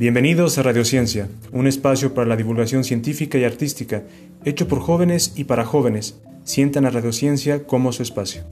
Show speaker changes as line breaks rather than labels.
Bienvenidos a Radiociencia, un espacio para la divulgación científica y artística, hecho por jóvenes y para jóvenes. Sientan a Radiociencia como su espacio.